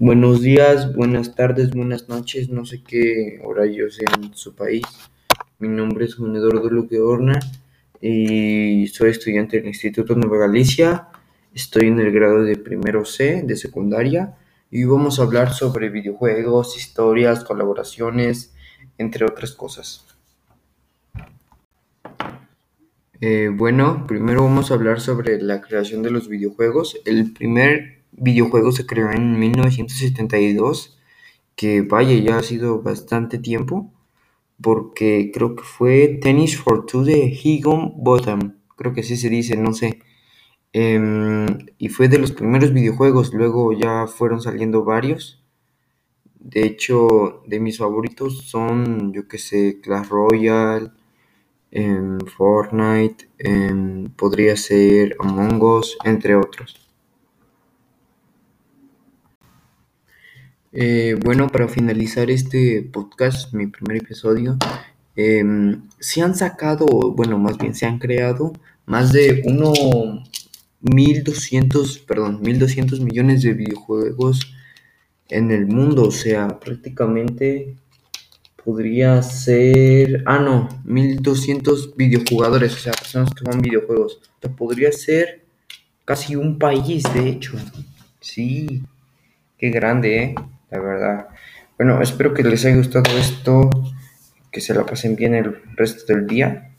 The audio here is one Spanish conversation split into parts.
Buenos días, buenas tardes, buenas noches, no sé qué horario sea en su país. Mi nombre es Juan Eduardo Luque Horna y soy estudiante del Instituto Nueva Galicia. Estoy en el grado de primero C de secundaria y vamos a hablar sobre videojuegos, historias, colaboraciones, entre otras cosas. Eh, bueno, primero vamos a hablar sobre la creación de los videojuegos. El primer videojuego se creó en 1972, que vaya, ya ha sido bastante tiempo, porque creo que fue Tennis for Two de Higgum Bottom, creo que así se dice, no sé. Em, y fue de los primeros videojuegos, luego ya fueron saliendo varios. De hecho, de mis favoritos son, yo que sé, Clash Royale, em, Fortnite, em, podría ser Among Us, entre otros. Eh, bueno, para finalizar este podcast, mi primer episodio, se han sacado, bueno, más bien se han creado más de uno 1200, perdón, 1200 millones de videojuegos en el mundo, o sea, prácticamente podría ser, ah, no, 1200 videojugadores, o sea, personas que juegan videojuegos. Podría ser casi un país, de hecho. Sí, qué grande, ¿eh? La verdad. Bueno, espero que les haya gustado esto, que se la pasen bien el resto del día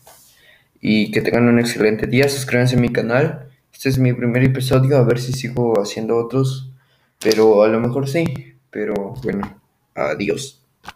y que tengan un excelente día. Suscríbanse a mi canal. Este es mi primer episodio, a ver si sigo haciendo otros, pero a lo mejor sí. Pero bueno, adiós.